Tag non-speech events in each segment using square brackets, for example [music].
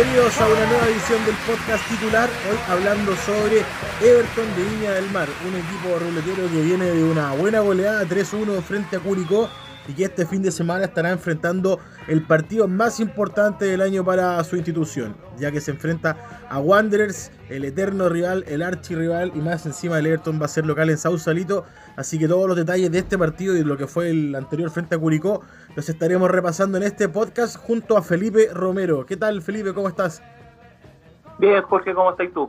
bienvenidos a una nueva edición del podcast titular. Hoy hablando sobre Everton de Viña del Mar, un equipo ruletero que viene de una buena goleada 3-1 frente a Curicó y que este fin de semana estará enfrentando el partido más importante del año para su institución, ya que se enfrenta a Wanderers, el eterno rival, el archirrival y más encima el Everton va a ser local en Sausalito, así que todos los detalles de este partido y lo que fue el anterior frente a Curicó los estaremos repasando en este podcast junto a Felipe Romero. ¿Qué tal Felipe? ¿Cómo estás? Bien, Jorge, ¿cómo estás tú?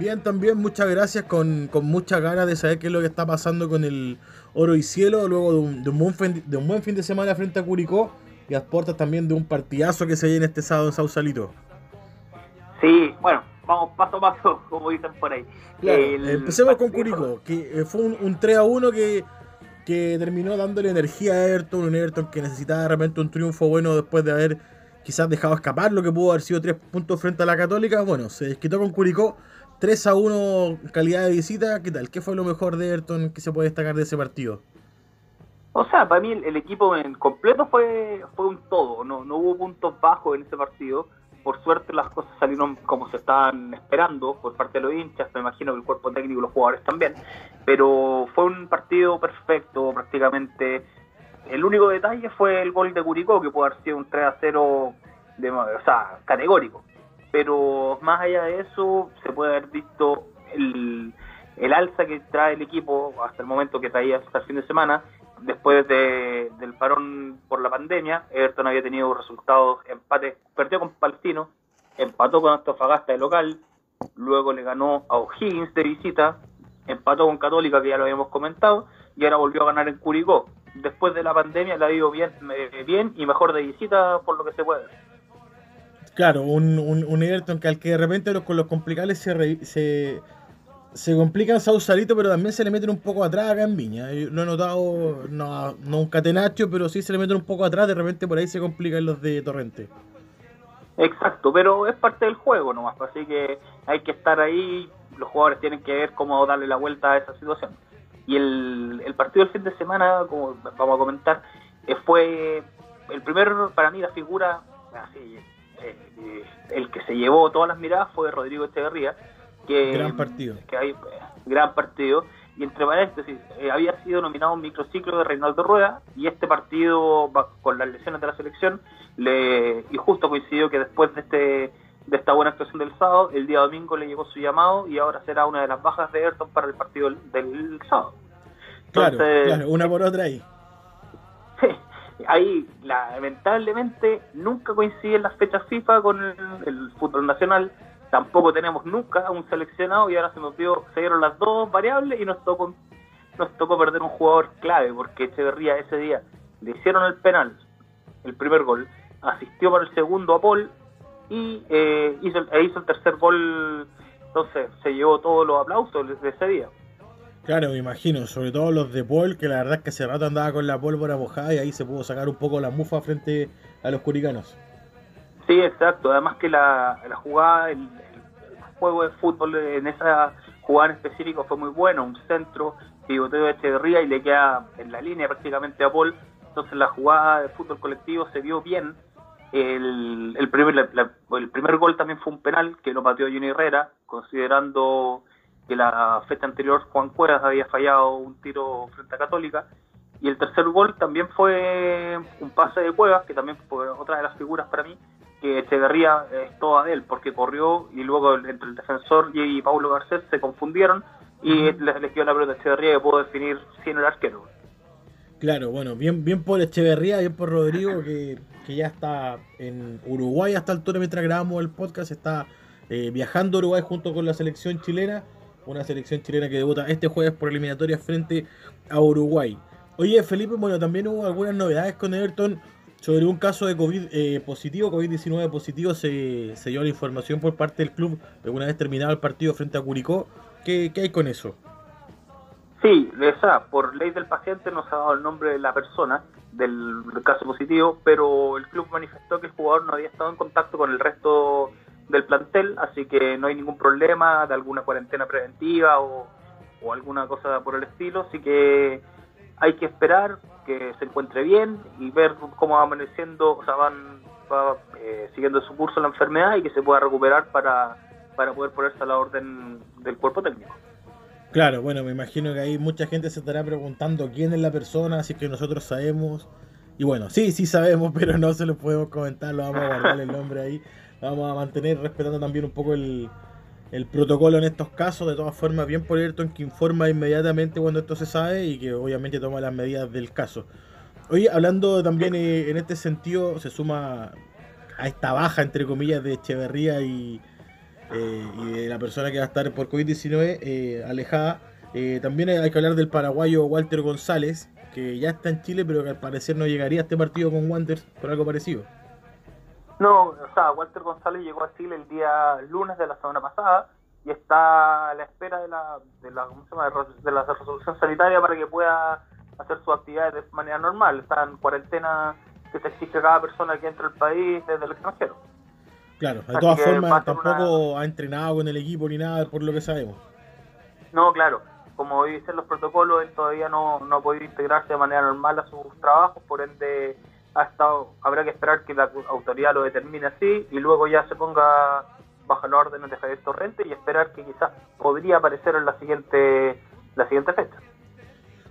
Bien, también, muchas gracias, con, con muchas ganas de saber qué es lo que está pasando con el Oro y Cielo, luego de un, de un, buen, fin, de un buen fin de semana frente a Curicó y a puertas también de un partidazo que se viene este sábado en Sausalito. Sí, bueno, vamos paso a paso, [laughs] como dicen por ahí. el empecemos con Curicó, que eh, fue un, un 3 a 1 que, que terminó dándole energía a Everton, un Everton que necesitaba de repente un triunfo bueno después de haber quizás dejado escapar lo que pudo haber sido tres puntos frente a la Católica. Bueno, se desquitó con Curicó 3 a 1 calidad de visita, ¿qué tal? ¿Qué fue lo mejor de Everton que se puede destacar de ese partido? O sea, para mí el, equipo en completo fue, fue un todo, no, no hubo puntos bajos en ese partido. Por suerte las cosas salieron como se estaban esperando por parte de los hinchas, me imagino que el cuerpo técnico y los jugadores también. Pero fue un partido perfecto prácticamente. El único detalle fue el gol de Curicó, que pudo haber sido un 3 a 0 de, o sea, categórico pero más allá de eso se puede haber visto el, alza que trae el equipo hasta el momento que traía hasta el fin de semana después de, del parón por la pandemia. Everton había tenido resultados empates perdió con Palestino empató con Antofagasta de local luego le ganó a O'Higgins de visita empató con Católica que ya lo habíamos comentado y ahora volvió a ganar en Curicó. Después de la pandemia le ha ido bien, eh, bien y mejor de visita por lo que se puede Claro, un, un, Everton que al que de repente los, con los complicados se, se, se complican Sausalito, pero también se le meten un poco atrás acá en Viña. Yo he notado, no, un catenacho, pero sí se le meten un poco atrás, de repente por ahí se complican los de Torrente. Exacto, pero es parte del juego nomás, así que hay que estar ahí, los jugadores tienen que ver cómo darle la vuelta a esa situación. Y el, el partido del fin de semana, como vamos a comentar, eh, fue el primer, para mí, la figura, así, eh, el que se llevó todas las miradas fue Rodrigo Echeverría. Que, gran partido. Que hay, gran partido. Y entre paréntesis, eh, había sido nominado un microciclo de Reinaldo Rueda y este partido, con las lesiones de la selección, le, y justo coincidió que después de este de esta buena actuación del sábado, el día domingo le llegó su llamado y ahora será una de las bajas de Ayrton para el partido del, sábado. claro, claro, una por otra ahí. Ahí lamentablemente nunca coinciden las fechas FIFA con el, fútbol nacional, tampoco tenemos nunca un seleccionado y ahora se nos dio, se dieron las dos variables y nos tocó nos tocó perder un jugador clave porque Echeverría ese día le hicieron el penal, el primer gol, asistió para el segundo a Paul y eh, hizo, e hizo el tercer gol, entonces se llevó todos los aplausos de ese día. Claro, me imagino, sobre todo los de Paul, que la verdad es que hace rato andaba con la pólvora mojada y ahí se pudo sacar un poco la mufa frente a los curicanos. Sí, exacto. Además que la, jugada, el, juego de fútbol en esa jugada en específico fue muy bueno. Un centro, pivoteo de Echeverría y le queda en la línea prácticamente a Paul. Entonces la jugada de fútbol colectivo se vio bien. El, el, primer, el primer gol también fue un penal que lo pateó Juni Herrera, considerando que la fecha anterior Juan Cuevas había fallado un tiro frente a Católica. Y el tercer gol también fue un pase de Cuevas, que también fue otra de las figuras para mí, que Echeverría es toda de él, porque corrió y luego entre el defensor y Paulo Garcés se confundieron y les, les quedó la pelota a Echeverría que pudo definir sin el arquero. Claro, bueno, bien, bien por Echeverría, bien por Rodrigo, que, que ya está en Uruguay hasta el altura mientras grabamos el podcast, está eh, viajando a Uruguay junto con la selección chilena una selección chilena que debuta este jueves por eliminatoria frente a Uruguay. Oye, Felipe, bueno, también hubo algunas novedades con Everton sobre un caso de COVID eh, positivo, COVID-19 positivo, se, se, dio la información por parte del club de una vez terminado el partido frente a Curicó. ¿Qué, qué hay con eso? Sí, esa, por ley del paciente no se ha dado el nombre de la persona del caso positivo, pero el club manifestó que el jugador no había estado en contacto con el resto del plantel, así que no hay ningún problema de alguna cuarentena preventiva o, alguna cosa por el estilo, así que hay que esperar que se encuentre bien y ver cómo va amaneciendo, o sea, van, va eh, siguiendo su curso la enfermedad y que se pueda recuperar para, para poder ponerse a la orden del cuerpo técnico. Claro, bueno, me imagino que ahí mucha gente se estará preguntando quién es la persona, así que nosotros sabemos. Y bueno, sí, sí sabemos, [laughs] pero no se lo podemos comentar, lo vamos a guardar el nombre ahí. vamos a mantener respetando también un poco el, protocolo en estos casos. De todas formas, bien por Ayrton que informa inmediatamente cuando esto se sabe y que obviamente toma las medidas del caso. Oye, hablando también eh, en este sentido, se suma a esta baja, entre comillas, de Echeverría y, eh, de la persona que va a estar por COVID-19 eh, alejada. Eh, también hay que hablar del paraguayo Walter González, que ya está en Chile, pero que al parecer no llegaría a este partido con Wanderers por algo parecido. No, o sea, Walter González llegó a Chile el día lunes de la semana pasada y está a la espera de la, de la, ¿cómo se llama? de la resolución sanitaria para que pueda hacer sus actividades de manera normal. Está en cuarentena que se exige cada persona que entra al país desde el extranjero. Claro, de todas formas tampoco ha entrenado con el equipo ni nada, por lo que sabemos. No, claro. Como dicen los protocolos, él todavía no, no ha podido integrarse de manera normal a sus trabajos, por ende ha estado, habrá que esperar que la autoridad lo determine así y luego ya se ponga bajo la orden de Javier Torrente y esperar que quizás podría aparecer en la siguiente la siguiente fecha.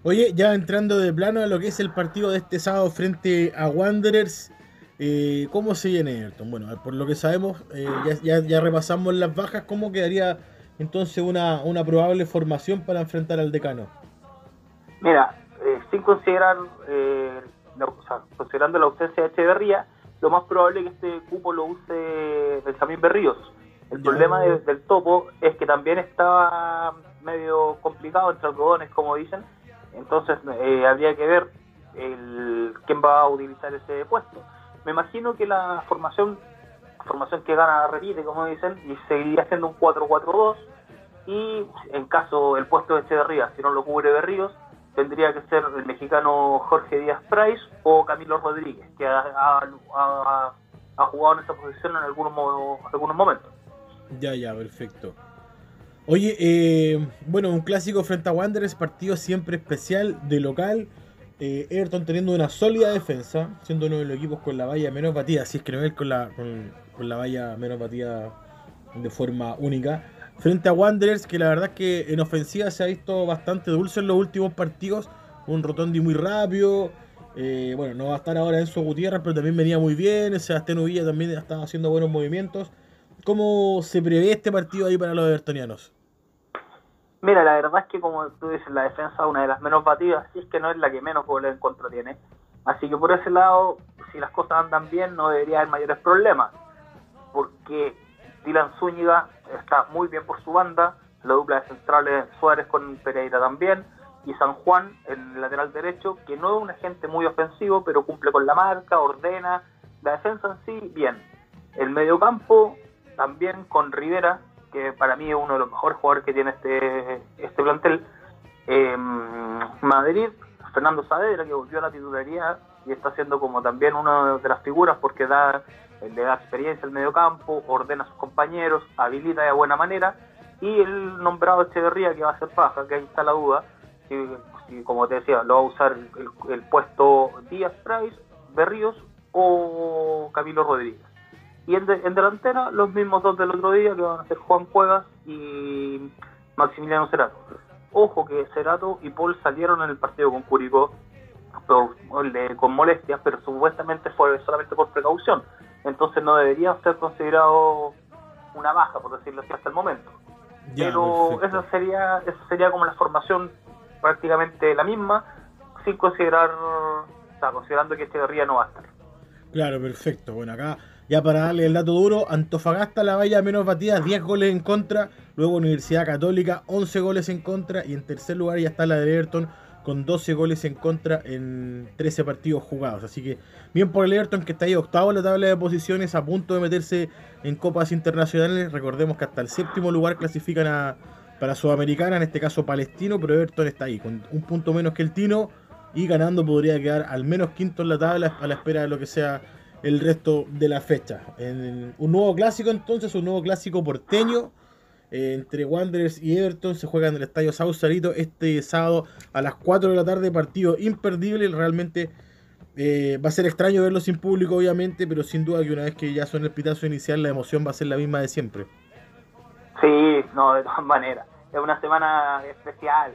Oye, ya entrando de plano a lo que es el partido de este sábado frente a Wanderers, eh, ¿Cómo se viene Everton? Bueno, por lo que sabemos, eh, ya, ya, repasamos las bajas. ¿Cómo quedaría entonces una, una probable formación para enfrentar al decano? Mira, eh, sin considerar, la, o sea, considerando la ausencia de Echeverría, lo más probable es que este cupo lo use Benjamín Berríos. El problema del topo es que también estaba medio complicado entre algodones, como dicen. Entonces habría que ver el, quién va a utilizar ese puesto me imagino que la formación formación que gana repite, como dicen, y seguiría siendo un 4-4-2. Y en caso el puesto de Echeverría, si no lo cubre Berríos, tendría que ser el mexicano Jorge Díaz Price o Camilo Rodríguez, que ha, jugado en esa posición en algunos, algunos momentos. Ya, ya, perfecto. Oye, eh, bueno, un clásico frente a Wanderers, partido siempre especial de local. Eh, Everton teniendo una sólida defensa, siendo uno de los equipos con la valla menos batida, si es que no es con la, con, la valla menos batida de forma única. Frente a Wanderers, que la verdad es que en ofensiva se ha visto bastante dulce en los últimos partidos. Un Rotondi muy rápido. Eh, bueno, no va a estar ahora en su Gutiérrez, pero también venía muy bien. Sebastián Uvilla también estaba haciendo buenos movimientos. ¿Cómo se prevé este partido ahí para los evertonianos? Mira, la verdad es que como tú dices, la defensa es una de las menos batidas, si es que no es la que menos goles en contra tiene. Así que por ese lado, si las cosas andan bien, no debería haber mayores problemas. Porque Dylan Zúñiga está muy bien por su banda, la dupla de centrales Suárez con Pereira también, y San Juan, el lateral derecho, que no es un agente muy ofensivo, pero cumple con la marca, ordena. La defensa en sí, bien. El mediocampo, también con Rivera, que para mí es uno de los mejores jugadores que tiene este, este plantel. Eh, Madrid, Fernando Saavedra, que volvió a la titularidad y está siendo como también una de las figuras porque da, le da experiencia al medio campo, ordena a sus compañeros, habilita de buena manera. Y el nombrado Echeverría, que va a ser paja, que ahí está la duda, si, como te decía, lo va a usar el, puesto Díaz Price, Berríos o Camilo Rodríguez. Y en, delantera, los mismos dos del otro día, que van a ser Juan Cuevas y Maximiliano Cerato. Ojo que Cerato y Paul salieron en el partido con Curicó con molestias, pero supuestamente fue solamente por precaución. Entonces no debería ser considerado una baja, por decirlo así, hasta el momento. pero esa sería, esa sería como la formación prácticamente la misma, sin considerar, o sea, considerando que Echeverría no va a estar. Claro, perfecto. Bueno, acá ya para darle el dato duro, Antofagasta la valla menos batida, 10 goles en contra. Luego Universidad Católica, 11 goles en contra. Y en tercer lugar ya está la de Everton con 12 goles en contra en 13 partidos jugados. Así que bien por el Everton que está ahí octavo en la tabla de posiciones, a punto de meterse en copas internacionales. Recordemos que hasta el séptimo lugar clasifican a, para Sudamericana, en este caso Palestino, pero Everton está ahí con un punto menos que el Tino y ganando podría quedar al menos quinto en la tabla a la espera de lo que sea el resto de la fecha. Un nuevo clásico entonces, un nuevo clásico porteño eh, entre Wanderers y Everton. Se juega en el estadio Sausalito este sábado a las 4 de la tarde. Partido imperdible. Realmente Eh, va a ser extraño verlo sin público, obviamente, pero sin duda que una vez que ya suene el pitazo inicial, la emoción va a ser la misma de siempre. Sí, no, de todas maneras. Es una semana especial.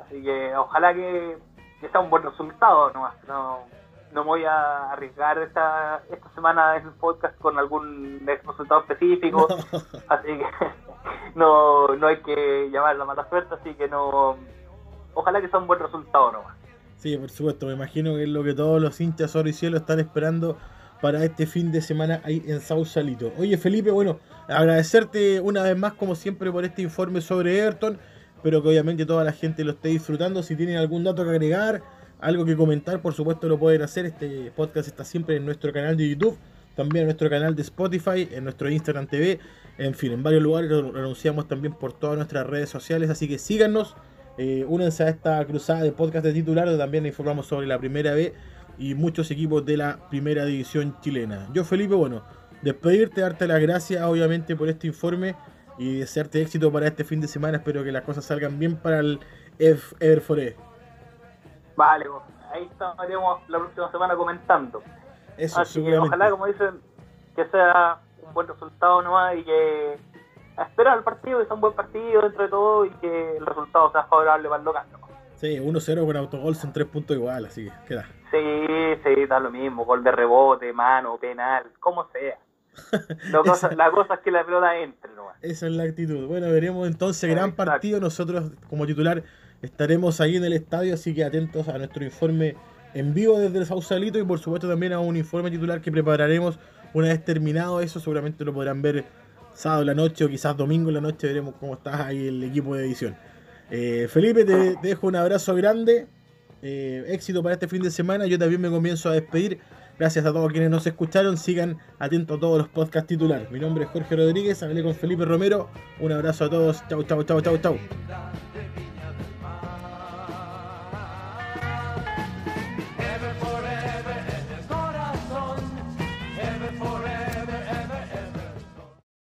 Así que ojalá que, sea un buen resultado nomás. No, no me voy a arriesgar esta, esta semana en el podcast con algún resultado específico. [laughs] Así que no, no hay que llamar la mala suerte. Así que no. Ojalá que sea un buen resultado nomás. Sí, por supuesto, me imagino que es lo que todos los hinchas oro y cielo están esperando para este fin de semana ahí en Sausalito. Oye Felipe, bueno, agradecerte una vez más como siempre por este informe sobre Everton, pero que obviamente toda la gente lo esté disfrutando. Si tienen algún dato que agregar, algo que comentar, por supuesto lo pueden hacer. Este podcast está siempre en nuestro canal de YouTube, también en nuestro canal de Spotify, en nuestro Instagram TV, en fin, en varios lugares lo anunciamos también por todas nuestras redes sociales, así que síganos eh, únense a esta cruzada de podcast de titular, donde también informamos sobre la primera B y muchos equipos de la primera división chilena. Yo, Felipe, bueno, despedirte, darte las gracias, obviamente, por este informe y desearte éxito para este fin de semana. Espero que las cosas salgan bien para el F Everforest. Vale, ahí estaremos la próxima semana comentando. Eso, Así que ojalá, como dicen, que sea un buen resultado nomás y que a esperar el partido, que sea un buen partido dentro de todo y que el resultado sea favorable para el local. Sí, 1-0 con autogol son tres puntos igual, así que queda. Sí, sí, da lo mismo, gol de rebote, mano, penal, como sea. [laughs] la, cosa, es que la pelota entre nomás. Esa es la actitud. Bueno, veremos entonces gran partido. Nosotros como titular estaremos ahí en el estadio, así que atentos a nuestro informe en vivo desde el Sausalito y por supuesto también a un informe titular que prepararemos una vez terminado eso. Seguramente lo podrán ver sábado la noche o quizás domingo la noche, veremos cómo está ahí el equipo de edición. Eh, Felipe, te, dejo un abrazo grande, eh, éxito para este fin de semana, yo también me comienzo a despedir. Gracias a todos quienes nos escucharon. Sigan atentos a todos los podcasts titulares. Mi nombre es Jorge Rodríguez. Hablé con Felipe Romero. Un abrazo a todos. Chau, chau, chau, chau, chau.